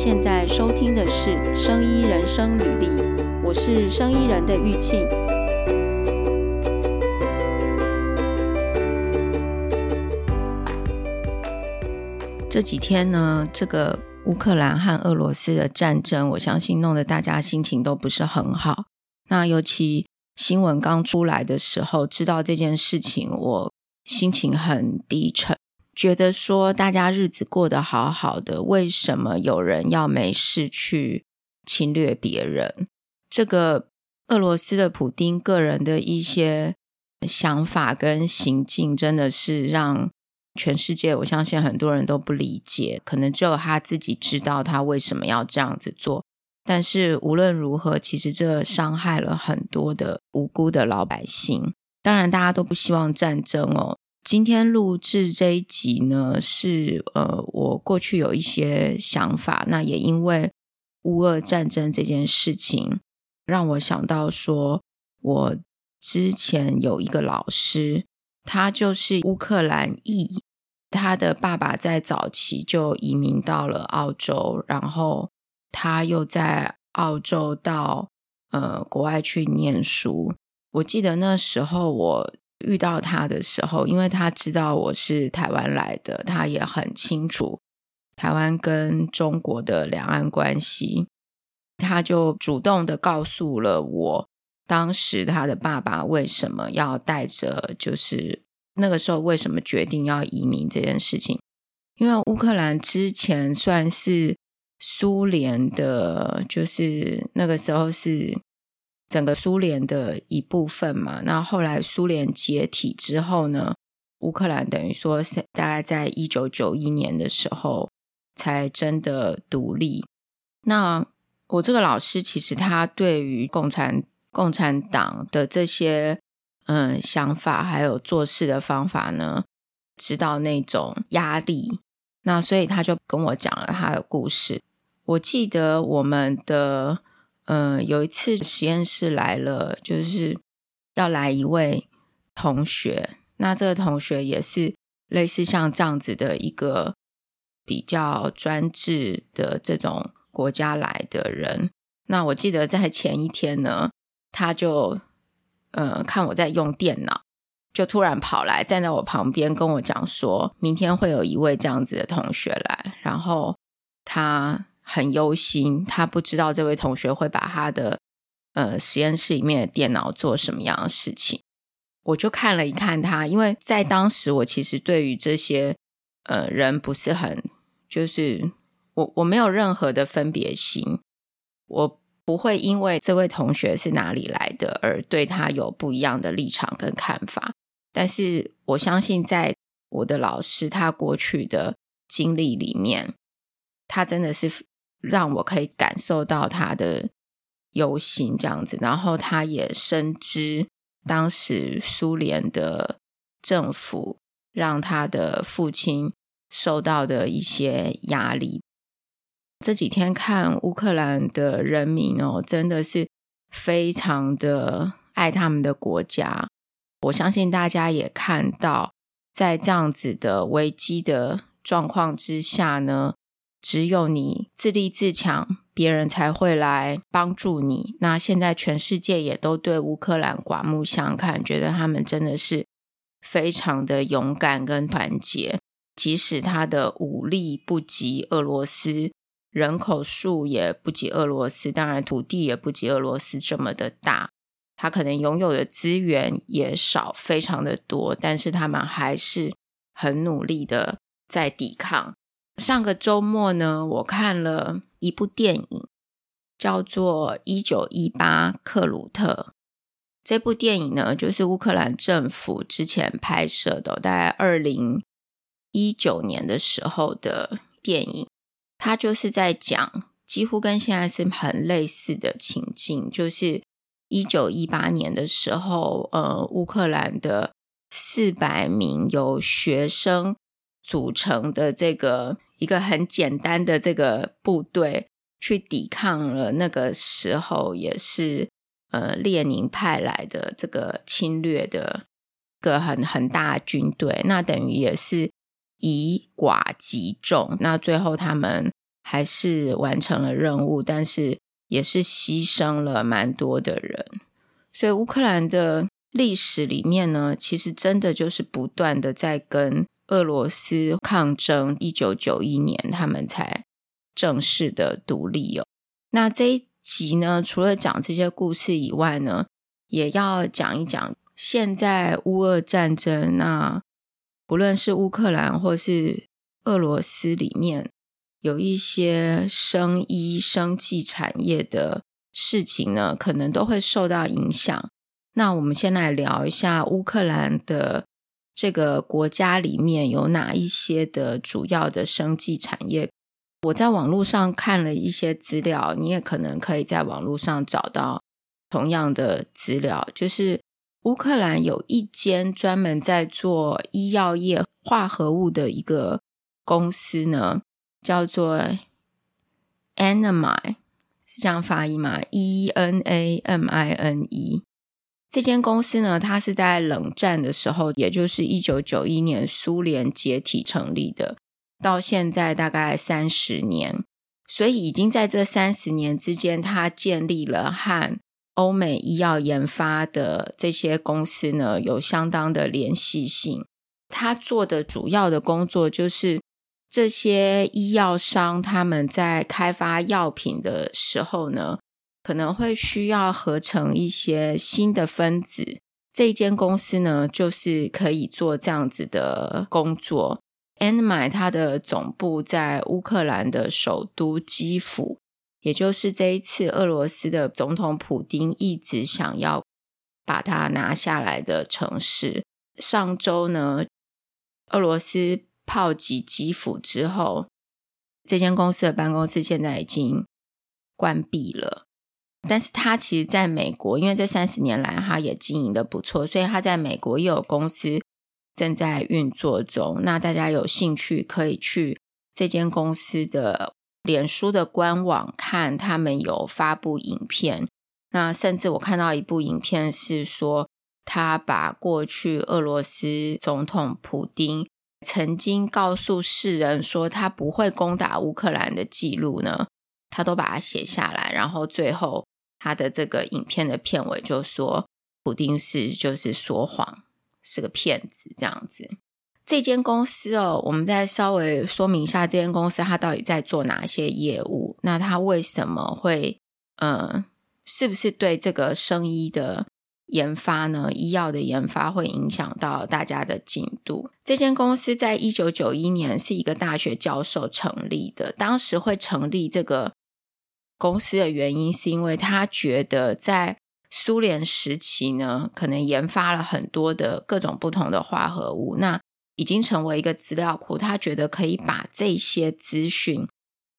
现在收听的是《生医人生履历》，我是生医人的玉庆。这几天呢，这个乌克兰和俄罗斯的战争，我相信弄得大家心情都不是很好。那尤其新闻刚出来的时候，知道这件事情，我心情很低沉。觉得说大家日子过得好好的，为什么有人要没事去侵略别人？这个俄罗斯的普丁个人的一些想法跟行径，真的是让全世界，我相信很多人都不理解。可能只有他自己知道他为什么要这样子做。但是无论如何，其实这伤害了很多的无辜的老百姓。当然，大家都不希望战争哦。今天录制这一集呢，是呃，我过去有一些想法，那也因为乌俄战争这件事情，让我想到说，我之前有一个老师，他就是乌克兰裔，他的爸爸在早期就移民到了澳洲，然后他又在澳洲到呃国外去念书。我记得那时候我。遇到他的时候，因为他知道我是台湾来的，他也很清楚台湾跟中国的两岸关系，他就主动的告诉了我，当时他的爸爸为什么要带着，就是那个时候为什么决定要移民这件事情，因为乌克兰之前算是苏联的，就是那个时候是。整个苏联的一部分嘛，那后来苏联解体之后呢，乌克兰等于说大概在一九九一年的时候才真的独立。那我这个老师其实他对于共产共产党的这些嗯想法还有做事的方法呢，知道那种压力，那所以他就跟我讲了他的故事。我记得我们的。嗯，有一次实验室来了，就是要来一位同学。那这个同学也是类似像这样子的一个比较专制的这种国家来的人。那我记得在前一天呢，他就呃看我在用电脑，就突然跑来站在我旁边跟我讲说，明天会有一位这样子的同学来，然后他。很忧心，他不知道这位同学会把他的呃实验室里面的电脑做什么样的事情。我就看了一看他，因为在当时我其实对于这些呃人不是很，就是我我没有任何的分别心，我不会因为这位同学是哪里来的而对他有不一样的立场跟看法。但是我相信，在我的老师他过去的经历里面，他真的是。让我可以感受到他的忧心，这样子，然后他也深知当时苏联的政府让他的父亲受到的一些压力。这几天看乌克兰的人民哦，真的是非常的爱他们的国家。我相信大家也看到，在这样子的危机的状况之下呢。只有你自立自强，别人才会来帮助你。那现在全世界也都对乌克兰刮目相看，觉得他们真的是非常的勇敢跟团结。即使他的武力不及俄罗斯，人口数也不及俄罗斯，当然土地也不及俄罗斯这么的大，他可能拥有的资源也少，非常的多，但是他们还是很努力的在抵抗。上个周末呢，我看了一部电影，叫做《一九一八克鲁特》。这部电影呢，就是乌克兰政府之前拍摄的，大概二零一九年的时候的电影。它就是在讲，几乎跟现在是很类似的情境，就是一九一八年的时候，呃，乌克兰的四百名由学生组成的这个。一个很简单的这个部队去抵抗了那个时候也是呃列宁派来的这个侵略的一个很很大军队，那等于也是以寡击众，那最后他们还是完成了任务，但是也是牺牲了蛮多的人。所以乌克兰的历史里面呢，其实真的就是不断的在跟俄罗斯抗争。一九九一年，他们才正式的独立哦。那这一集呢，除了讲这些故事以外呢，也要讲一讲现在乌俄战争。那不论是乌克兰或是俄罗斯里面，有一些生医生技产业的事情呢，可能都会受到影响。那我们先来聊一下乌克兰的这个国家里面有哪一些的主要的生技产业。我在网络上看了一些资料，你也可能可以在网络上找到同样的资料。就是乌克兰有一间专门在做医药业化合物的一个公司呢，叫做 Anamine，是这样发音吗？E N A M I N E。这间公司呢，它是在冷战的时候，也就是一九九一年苏联解体成立的。到现在大概三十年，所以已经在这三十年之间，他建立了和欧美医药研发的这些公司呢，有相当的联系性。他做的主要的工作就是，这些医药商他们在开发药品的时候呢，可能会需要合成一些新的分子，这间公司呢，就是可以做这样子的工作。Enmi 它的总部在乌克兰的首都基辅，也就是这一次俄罗斯的总统普丁一直想要把它拿下来的城市。上周呢，俄罗斯炮击基辅之后，这间公司的办公室现在已经关闭了。但是他其实在美国，因为这三十年来他也经营的不错，所以他在美国也有公司。正在运作中，那大家有兴趣可以去这间公司的脸书的官网看，他们有发布影片。那甚至我看到一部影片是说，他把过去俄罗斯总统普丁曾经告诉世人说他不会攻打乌克兰的记录呢，他都把它写下来。然后最后他的这个影片的片尾就说，普丁是就是说谎。是个骗子，这样子。这间公司哦，我们再稍微说明一下，这间公司它到底在做哪些业务？那它为什么会，呃，是不是对这个生医的研发呢？医药的研发会影响到大家的进度？这间公司在一九九一年是一个大学教授成立的，当时会成立这个公司的原因，是因为他觉得在苏联时期呢，可能研发了很多的各种不同的化合物，那已经成为一个资料库。他觉得可以把这些资讯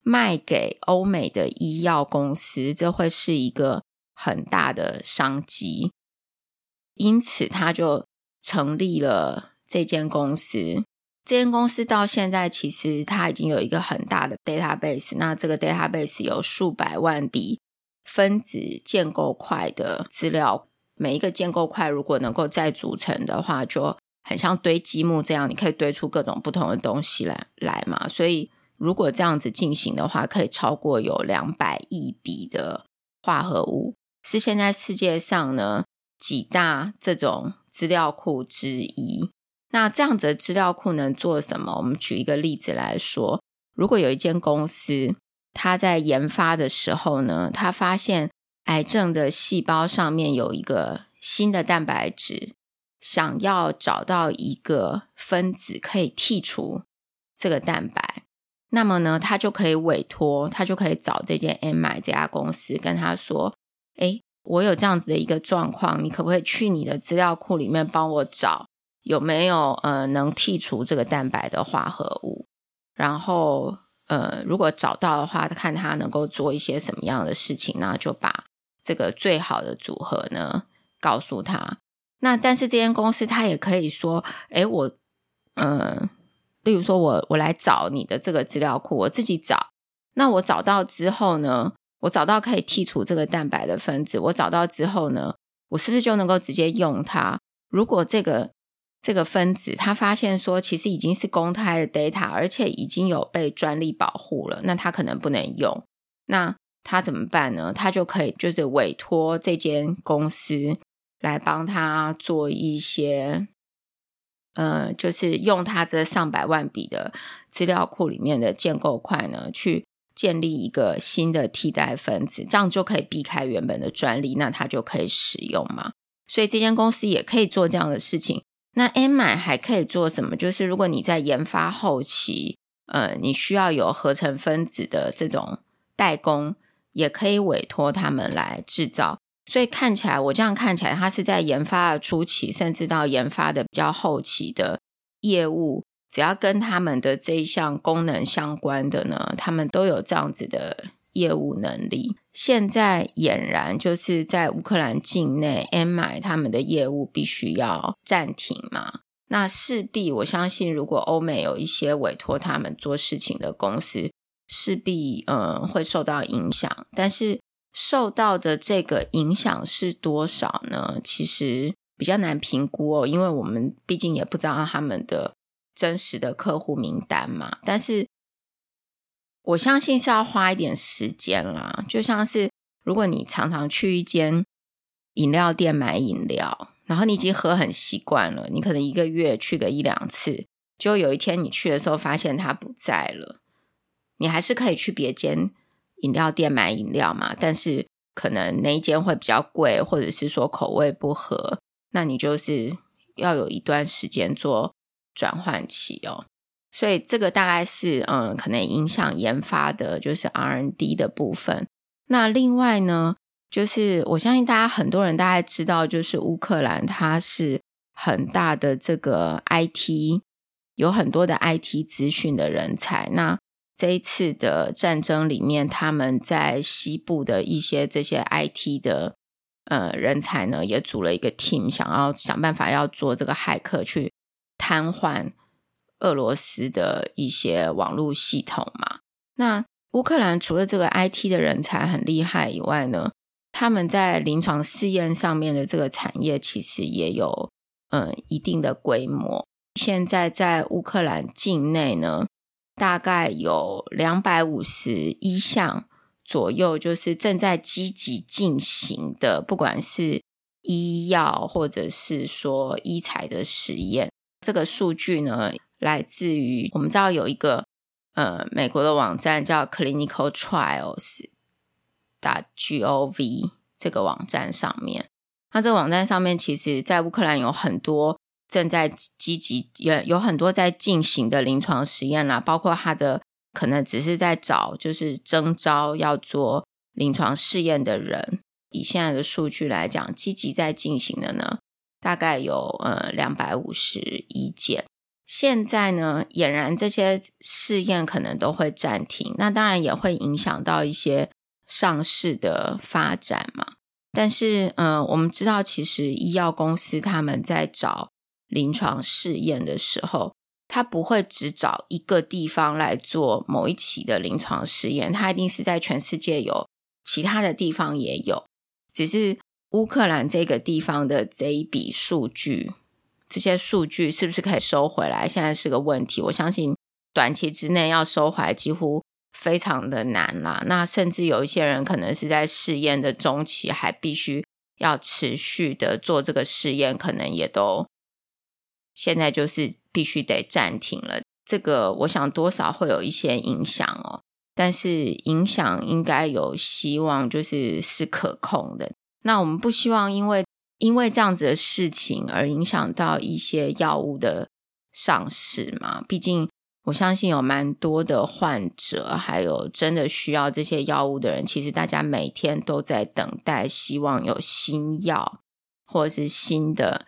卖给欧美的医药公司，这会是一个很大的商机。因此，他就成立了这间公司。这间公司到现在其实它已经有一个很大的 database，那这个 database 有数百万笔。分子建构块的资料，每一个建构块如果能够再组成的话，就很像堆积木这样，你可以堆出各种不同的东西来来嘛。所以如果这样子进行的话，可以超过有两百亿笔的化合物，是现在世界上呢几大这种资料库之一。那这样子的资料库能做什么？我们举一个例子来说，如果有一间公司。他在研发的时候呢，他发现癌症的细胞上面有一个新的蛋白质，想要找到一个分子可以剔除这个蛋白，那么呢，他就可以委托，他就可以找这间 M I 这家公司，跟他说：“诶，我有这样子的一个状况，你可不可以去你的资料库里面帮我找有没有呃能剔除这个蛋白的化合物？”然后。呃，如果找到的话，看他能够做一些什么样的事情，那就把这个最好的组合呢告诉他。那但是这间公司他也可以说，诶，我，嗯、呃，例如说我我来找你的这个资料库，我自己找。那我找到之后呢，我找到可以剔除这个蛋白的分子，我找到之后呢，我是不是就能够直接用它？如果这个这个分子，他发现说其实已经是公开的 data，而且已经有被专利保护了，那他可能不能用，那他怎么办呢？他就可以就是委托这间公司来帮他做一些，呃，就是用他这上百万笔的资料库里面的建构块呢，去建立一个新的替代分子，这样就可以避开原本的专利，那他就可以使用嘛。所以这间公司也可以做这样的事情。那 Ammai 还可以做什么？就是如果你在研发后期，呃，你需要有合成分子的这种代工，也可以委托他们来制造。所以看起来，我这样看起来，它是在研发的初期，甚至到研发的比较后期的业务，只要跟他们的这一项功能相关的呢，他们都有这样子的业务能力。现在俨然就是在乌克兰境内，Ammai 他们的业务必须要暂停嘛。那势必我相信，如果欧美有一些委托他们做事情的公司，势必嗯会受到影响。但是受到的这个影响是多少呢？其实比较难评估哦，因为我们毕竟也不知道他们的真实的客户名单嘛。但是我相信是要花一点时间啦，就像是如果你常常去一间饮料店买饮料，然后你已经喝很习惯了，你可能一个月去个一两次，就有一天你去的时候发现它不在了，你还是可以去别间饮料店买饮料嘛，但是可能那一间会比较贵，或者是说口味不合，那你就是要有一段时间做转换期哦。所以这个大概是嗯，可能影响研发的，就是 R&D 的部分。那另外呢，就是我相信大家很多人大概知道，就是乌克兰它是很大的这个 IT，有很多的 IT 资讯的人才。那这一次的战争里面，他们在西部的一些这些 IT 的呃人才呢，也组了一个 team，想要想办法要做这个骇客去瘫痪。俄罗斯的一些网络系统嘛，那乌克兰除了这个 IT 的人才很厉害以外呢，他们在临床试验上面的这个产业其实也有嗯一定的规模。现在在乌克兰境内呢，大概有两百五十一项左右，就是正在积极进行的，不管是医药或者是说医材的实验，这个数据呢。来自于我们知道有一个呃美国的网站叫 Clinical Trials .gov 这个网站上面，那这个网站上面其实，在乌克兰有很多正在积极有有很多在进行的临床实验啦，包括他的可能只是在找就是征召要做临床试验的人。以现在的数据来讲，积极在进行的呢，大概有呃两百五十一件。现在呢，俨然这些试验可能都会暂停，那当然也会影响到一些上市的发展嘛。但是，嗯、我们知道，其实医药公司他们在找临床试验的时候，他不会只找一个地方来做某一期的临床试验，他一定是在全世界有其他的地方也有，只是乌克兰这个地方的这一笔数据。这些数据是不是可以收回来？现在是个问题。我相信短期之内要收回来几乎非常的难啦。那甚至有一些人可能是在试验的中期，还必须要持续的做这个试验，可能也都现在就是必须得暂停了。这个我想多少会有一些影响哦，但是影响应该有希望，就是是可控的。那我们不希望因为。因为这样子的事情而影响到一些药物的上市嘛，毕竟我相信有蛮多的患者，还有真的需要这些药物的人，其实大家每天都在等待，希望有新药或者是新的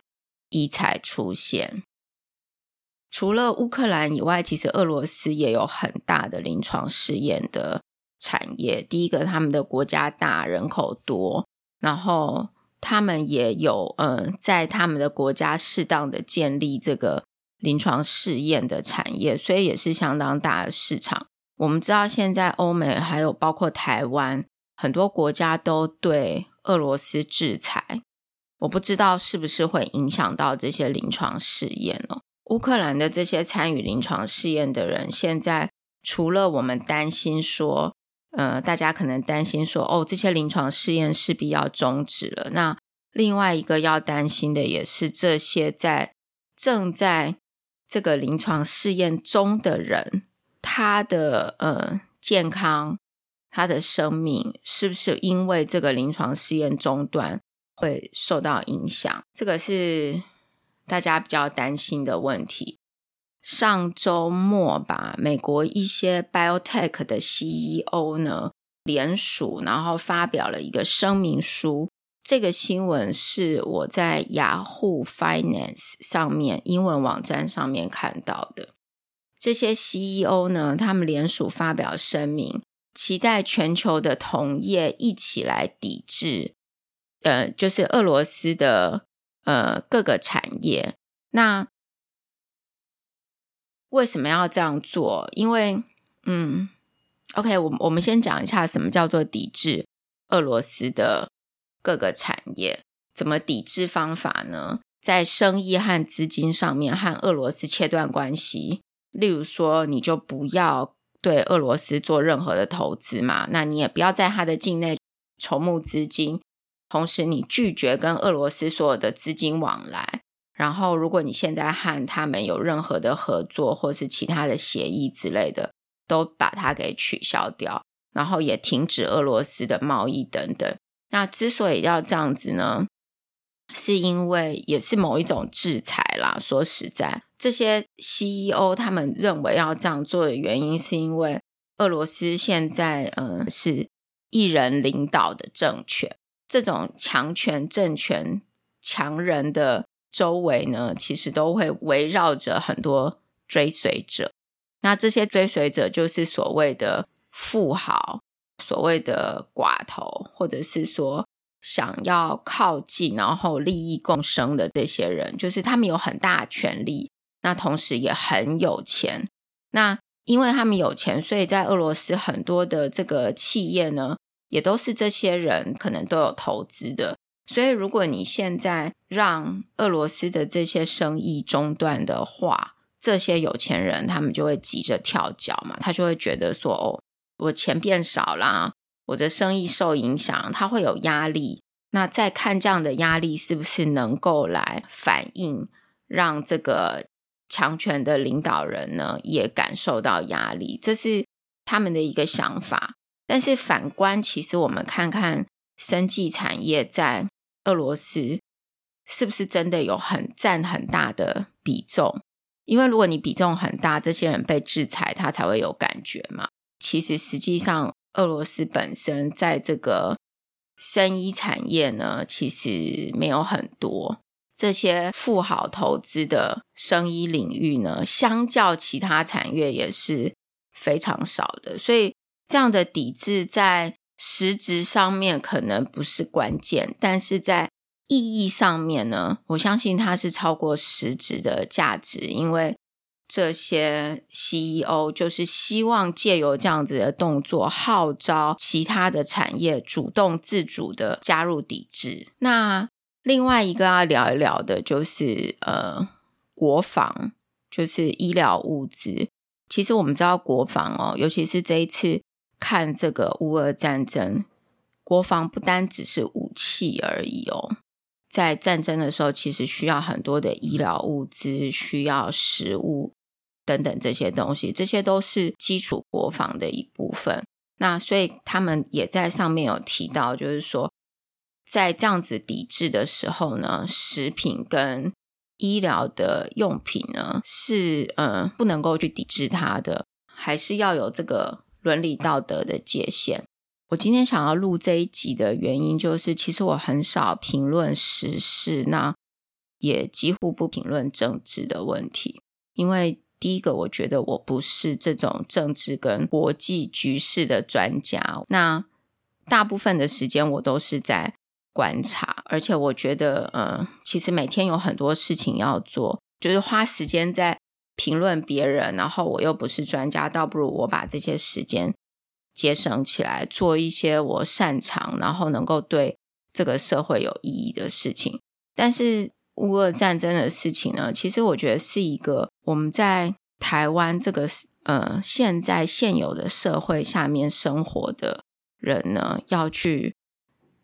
医材出现。除了乌克兰以外，其实俄罗斯也有很大的临床试验的产业。第一个，他们的国家大，人口多，然后。他们也有嗯，在他们的国家适当的建立这个临床试验的产业，所以也是相当大的市场。我们知道，现在欧美还有包括台湾很多国家都对俄罗斯制裁，我不知道是不是会影响到这些临床试验哦。乌克兰的这些参与临床试验的人，现在除了我们担心说，呃，大家可能担心说，哦，这些临床试验势必要终止了。那另外一个要担心的也是这些在正在这个临床试验中的人，他的呃健康、他的生命，是不是因为这个临床试验中断？会受到影响，这个是大家比较担心的问题。上周末吧，美国一些 biotech 的 CEO 呢联署，然后发表了一个声明书。这个新闻是我在雅虎 Finance 上面英文网站上面看到的。这些 CEO 呢，他们联署发表声明，期待全球的同业一起来抵制。呃，就是俄罗斯的呃各个产业，那为什么要这样做？因为，嗯，OK，我我们先讲一下什么叫做抵制俄罗斯的各个产业，怎么抵制方法呢？在生意和资金上面和俄罗斯切断关系，例如说，你就不要对俄罗斯做任何的投资嘛，那你也不要在他的境内筹募资金。同时，你拒绝跟俄罗斯所有的资金往来。然后，如果你现在和他们有任何的合作，或是其他的协议之类的，都把它给取消掉。然后也停止俄罗斯的贸易等等。那之所以要这样子呢，是因为也是某一种制裁啦。说实在，这些 CEO 他们认为要这样做的原因，是因为俄罗斯现在嗯是一人领导的政权。这种强权政权、强人的周围呢，其实都会围绕着很多追随者。那这些追随者就是所谓的富豪、所谓的寡头，或者是说想要靠近然后利益共生的这些人，就是他们有很大权力，那同时也很有钱。那因为他们有钱，所以在俄罗斯很多的这个企业呢。也都是这些人可能都有投资的，所以如果你现在让俄罗斯的这些生意中断的话，这些有钱人他们就会急着跳脚嘛，他就会觉得说：“哦，我钱变少啦，我的生意受影响，他会有压力。那再看这样的压力是不是能够来反映，让这个强权的领导人呢也感受到压力，这是他们的一个想法。”但是反观，其实我们看看生技产业在俄罗斯是不是真的有很占很大的比重？因为如果你比重很大，这些人被制裁，他才会有感觉嘛。其实实际上，俄罗斯本身在这个生医产业呢，其实没有很多这些富豪投资的生医领域呢，相较其他产业也是非常少的，所以。这样的抵制在实质上面可能不是关键，但是在意义上面呢，我相信它是超过实质的价值，因为这些 CEO 就是希望借由这样子的动作，号召其他的产业主动自主的加入抵制。那另外一个要聊一聊的就是呃，国防，就是医疗物资。其实我们知道国防哦，尤其是这一次。看这个乌俄战争，国防不单只是武器而已哦。在战争的时候，其实需要很多的医疗物资，需要食物等等这些东西，这些都是基础国防的一部分。那所以他们也在上面有提到，就是说，在这样子抵制的时候呢，食品跟医疗的用品呢，是嗯不能够去抵制它的，还是要有这个。伦理道德的界限。我今天想要录这一集的原因，就是其实我很少评论时事，那也几乎不评论政治的问题。因为第一个，我觉得我不是这种政治跟国际局势的专家。那大部分的时间我都是在观察，而且我觉得，嗯，其实每天有很多事情要做，就是花时间在。评论别人，然后我又不是专家，倒不如我把这些时间节省起来，做一些我擅长，然后能够对这个社会有意义的事情。但是乌俄战争的事情呢，其实我觉得是一个我们在台湾这个呃现在现有的社会下面生活的人呢，要去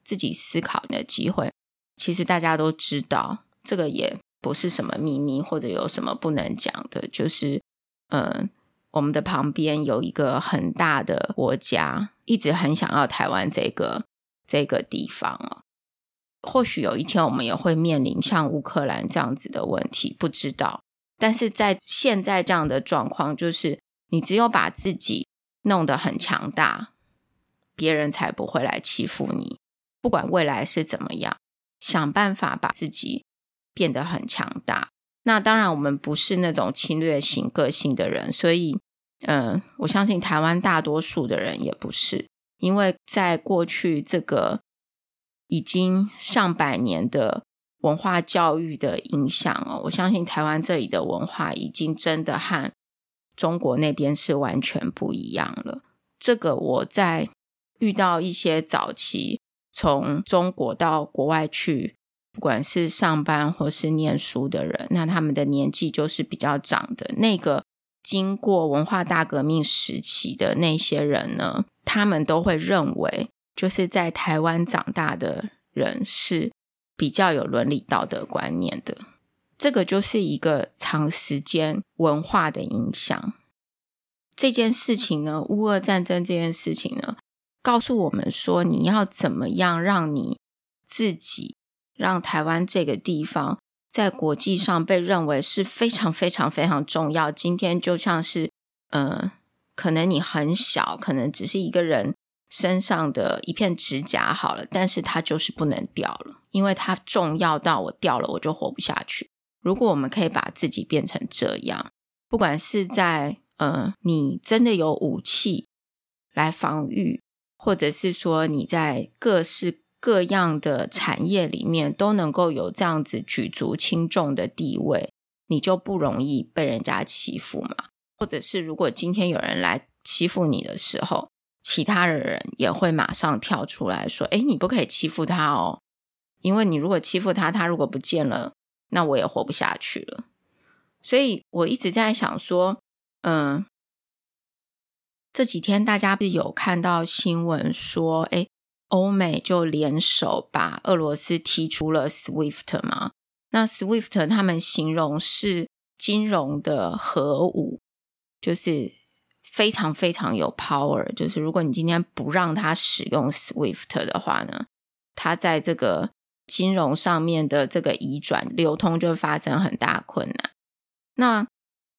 自己思考的机会。其实大家都知道，这个也不是什么秘密，或者有什么不能讲的，就是呃。我们的旁边有一个很大的国家，一直很想要台湾这个这个地方哦。或许有一天我们也会面临像乌克兰这样子的问题，不知道。但是在现在这样的状况，就是你只有把自己弄得很强大，别人才不会来欺负你。不管未来是怎么样，想办法把自己变得很强大。那当然，我们不是那种侵略型个性的人，所以，嗯、我相信台湾大多数的人也不是，因为在过去这个已经上百年的文化教育的影响哦，我相信台湾这里的文化已经真的和中国那边是完全不一样了。这个我在遇到一些早期从中国到国外去。不管是上班或是念书的人，那他们的年纪就是比较长的。那个经过文化大革命时期的那些人呢，他们都会认为，就是在台湾长大的人是比较有伦理道德观念的。这个就是一个长时间文化的影响。这件事情呢，乌俄战争这件事情呢，告诉我们说，你要怎么样让你自己。让台湾这个地方在国际上被认为是非常非常非常重要。今天就像是，呃，可能你很小，可能只是一个人身上的一片指甲好了，但是它就是不能掉了，因为它重要到我掉了我就活不下去。如果我们可以把自己变成这样，不管是在呃，你真的有武器来防御，或者是说你在各式。各样的产业里面都能够有这样子举足轻重的地位，你就不容易被人家欺负嘛。或者是如果今天有人来欺负你的时候，其他的人也会马上跳出来说：“诶，你不可以欺负他哦，因为你如果欺负他，他如果不见了，那我也活不下去了。”所以我一直在想说，嗯，这几天大家不是有看到新闻说，诶。欧美就联手把俄罗斯踢出了 SWIFT 嘛？那 SWIFT 他们形容是金融的核武，就是非常非常有 power。就是如果你今天不让他使用 SWIFT 的话呢，他在这个金融上面的这个移转流通就会发生很大困难。那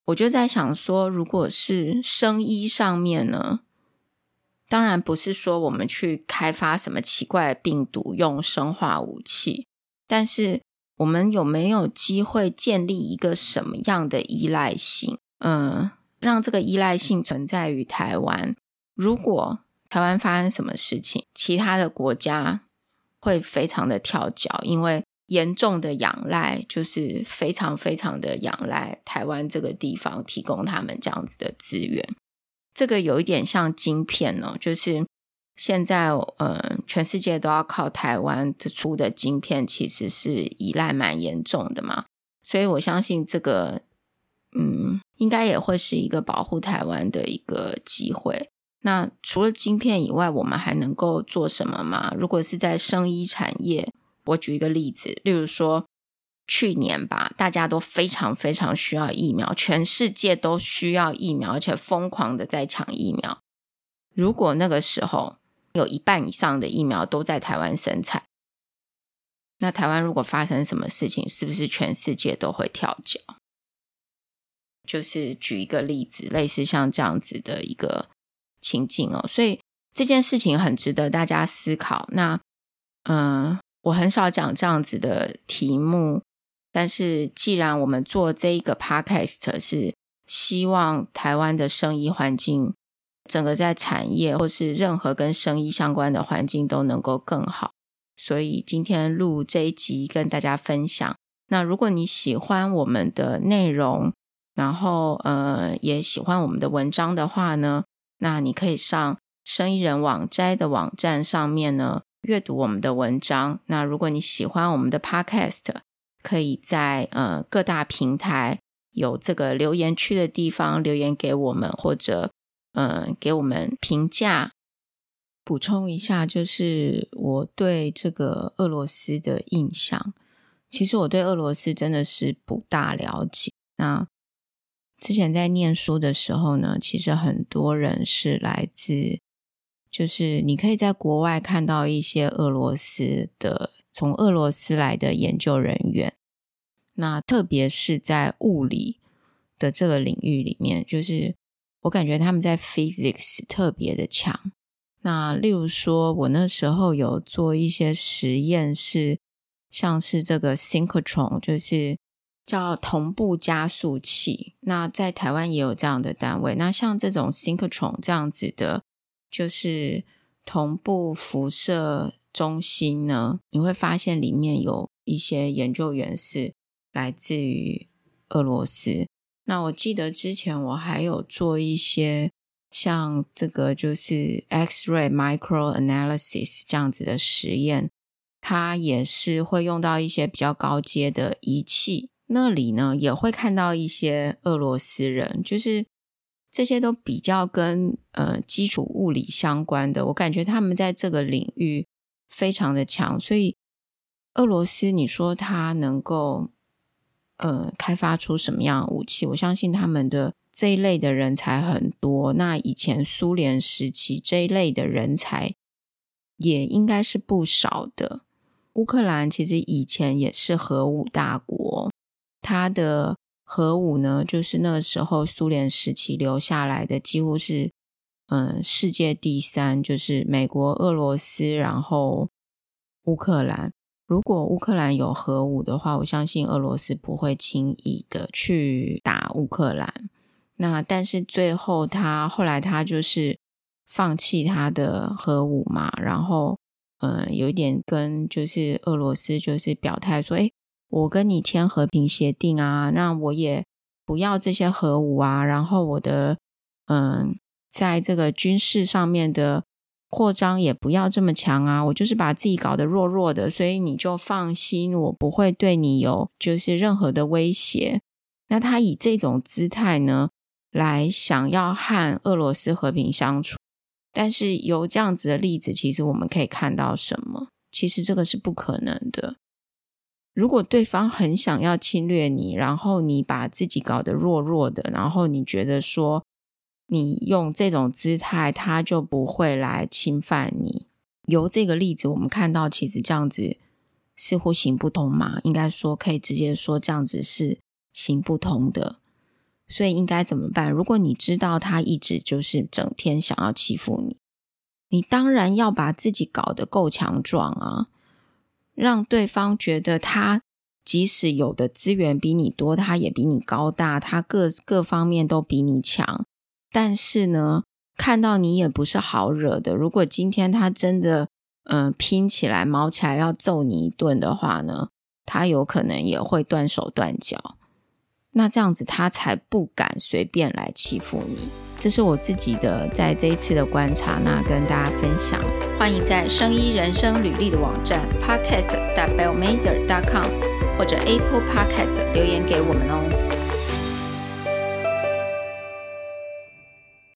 我就在想说，如果是生意上面呢？当然不是说我们去开发什么奇怪的病毒用生化武器，但是我们有没有机会建立一个什么样的依赖性？嗯，让这个依赖性存在于台湾。如果台湾发生什么事情，其他的国家会非常的跳脚，因为严重的仰赖，就是非常非常的仰赖台湾这个地方提供他们这样子的资源。这个有一点像晶片哦，就是现在呃，全世界都要靠台湾出的晶片，其实是依赖蛮严重的嘛。所以我相信这个，嗯，应该也会是一个保护台湾的一个机会。那除了晶片以外，我们还能够做什么吗？如果是在生医产业，我举一个例子，例如说。去年吧，大家都非常非常需要疫苗，全世界都需要疫苗，而且疯狂的在抢疫苗。如果那个时候有一半以上的疫苗都在台湾生产，那台湾如果发生什么事情，是不是全世界都会跳脚？就是举一个例子，类似像这样子的一个情境哦。所以这件事情很值得大家思考。那嗯、我很少讲这样子的题目。但是，既然我们做这一个 podcast 是希望台湾的生意环境，整个在产业或是任何跟生意相关的环境都能够更好，所以今天录这一集跟大家分享。那如果你喜欢我们的内容，然后呃也喜欢我们的文章的话呢，那你可以上生意人网摘的网站上面呢阅读我们的文章。那如果你喜欢我们的 podcast，可以在呃各大平台有这个留言区的地方留言给我们，或者嗯、呃、给我们评价。补充一下，就是我对这个俄罗斯的印象，其实我对俄罗斯真的是不大了解。那之前在念书的时候呢，其实很多人是来自，就是你可以在国外看到一些俄罗斯的，从俄罗斯来的研究人员。那特别是在物理的这个领域里面，就是我感觉他们在 physics 特别的强。那例如说，我那时候有做一些实验，是像是这个 synchrotron，就是叫同步加速器。那在台湾也有这样的单位。那像这种 synchrotron 这样子的，就是同步辐射中心呢，你会发现里面有一些研究员是来自于俄罗斯。那我记得之前我还有做一些。像这个就是 X-ray microanalysis 这样子的实验，它也是会用到一些比较高阶的仪器。那里呢也会看到一些俄罗斯人，就是这些都比较跟呃基础物理相关的。我感觉他们在这个领域非常的强，所以俄罗斯你说它能够呃开发出什么样的武器？我相信他们的。这一类的人才很多，那以前苏联时期这一类的人才也应该是不少的。乌克兰其实以前也是核武大国，它的核武呢，就是那个时候苏联时期留下来的，几乎是嗯世界第三，就是美国、俄罗斯，然后乌克兰。如果乌克兰有核武的话，我相信俄罗斯不会轻易的去打乌克兰。那但是最后他后来他就是放弃他的核武嘛，然后嗯、有一点跟就是俄罗斯就是表态说，诶，我跟你签和平协定啊，那我也不要这些核武啊，然后我的嗯，在这个军事上面的扩张也不要这么强啊，我就是把自己搞得弱弱的，所以你就放心，我不会对你有就是任何的威胁。那他以这种姿态呢，来想要和俄罗斯和平相处，但是由这样子的例子，其实我们可以看到什么？其实这个是不可能的。如果对方很想要侵略你，然后你把自己搞得弱弱的，然后你觉得说你用这种姿态，他就不会来侵犯你。由这个例子，我们看到其实这样子似乎行不通嘛？应该说可以直接说这样子是行不通的。所以应该怎么办？如果你知道他一直就是整天想要欺负你，你当然要把自己搞得够强壮啊，让对方觉得他即使有的资源比你多，他也比你高大，他各各方面都比你强。但是呢，看到你也不是好惹的。如果今天他真的嗯、拼起来、毛起来要揍你一顿的话呢，他有可能也会断手断脚。那这样子，他才不敢随便来欺负你。这是我自己的在这一次的观察，那跟大家分享。欢迎在生医人生履历的网站 podcast. bellmader. com 或者 Apple Podcast 留言给我们哦。